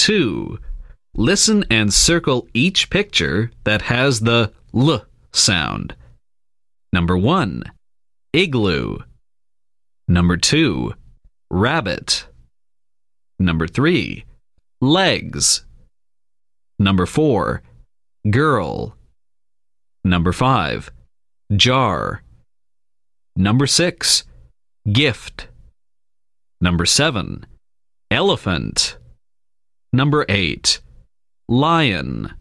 2. Listen and circle each picture that has the L sound. Number 1. Igloo. Number 2. Rabbit. Number 3. Legs. Number 4. Girl. Number 5. Jar. Number 6. Gift. Number 7. Elephant. Number 8. Lion.